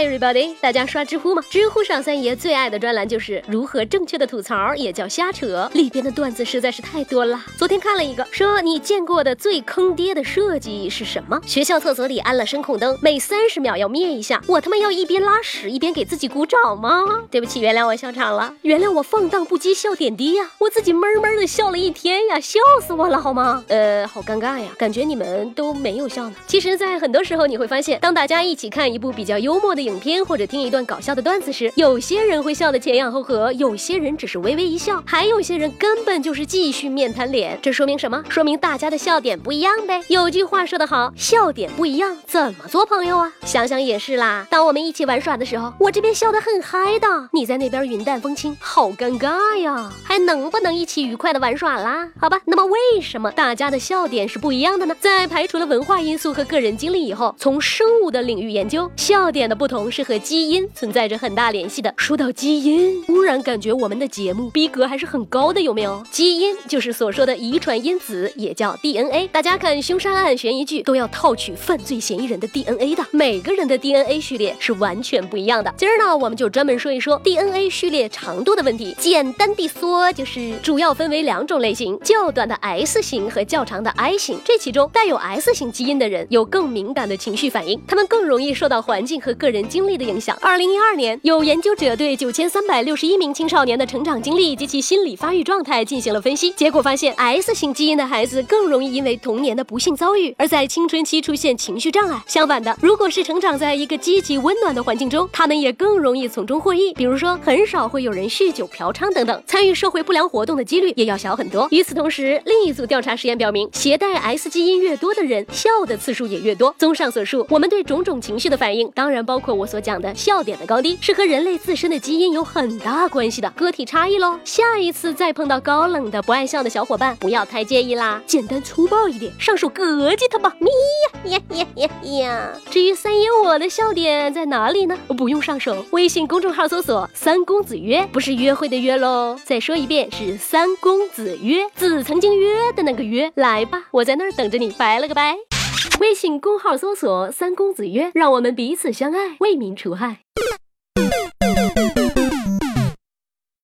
everybody，大家刷知乎吗？知乎上三爷最爱的专栏就是如何正确的吐槽，也叫瞎扯。里边的段子实在是太多了。昨天看了一个，说你见过的最坑爹的设计是什么？学校厕所里安了声控灯，每三十秒要灭一下。我他妈要一边拉屎一边给自己鼓掌吗？对不起，原谅我笑场了，原谅我放荡不羁笑点低呀。我自己闷闷的笑了一天呀，笑死我了好吗？呃，好尴尬呀，感觉你们都没有笑呢。其实，在很多时候你会发现，当大家一起看一部。比较幽默的影影片，或者听一段搞笑的段子时，有些人会笑得前仰后合，有些人只是微微一笑，还有些人根本就是继续面瘫脸。这说明什么？说明大家的笑点不一样呗。有句话说得好，笑点不一样，怎么做朋友啊？想想也是啦。当我们一起玩耍的时候，我这边笑得很嗨的，你在那边云淡风轻，好尴尬呀。还能不能一起愉快的玩耍啦？好吧。那么为什么大家的笑点是不一样的呢？在排除了文化因素和个人经历以后，从生物的领域研究。笑点的不同同是和基因存在着很大联系的。说到基因，突然感觉我们的节目逼格还是很高的，有没有？基因就是所说的遗传因子，也叫 DNA。大家看凶杀案、悬疑剧都要套取犯罪嫌疑人的 DNA 的，每个人的 DNA 序列是完全不一样的。今儿呢，我们就专门说一说 DNA 序列长度的问题。简单地说，就是主要分为两种类型：较短的 S 型和较长的 I 型。这其中带有 S 型基因的人有更敏感的情绪反应，他们更容易受到。环境和个人经历的影响。二零一二年，有研究者对九千三百六十一名青少年的成长经历及其心理发育状态进行了分析，结果发现，S 型基因的孩子更容易因为童年的不幸遭遇而在青春期出现情绪障碍。相反的，如果是成长在一个积极温暖的环境中，他们也更容易从中获益。比如说，很少会有人酗酒、嫖娼等等，参与社会不良活动的几率也要小很多。与此同时，另一组调查实验表明，携带 S 基因越多的人，笑的次数也越多。综上所述，我们对种种情绪的反应。当然包括我所讲的笑点的高低，是和人类自身的基因有很大关系的个体差异喽。下一次再碰到高冷的不爱笑的小伙伴，不要太介意啦，简单粗暴一点，上手膈应他吧。咪呀呀呀呀呀！至于三爷我的笑点在哪里呢？不用上手，微信公众号搜索“三公子约”，不是约会的约喽。再说一遍，是三公子约，子曾经约的那个约。来吧，我在那儿等着你。拜了个拜。微信公号搜索“三公子曰”，让我们彼此相爱，为民除害。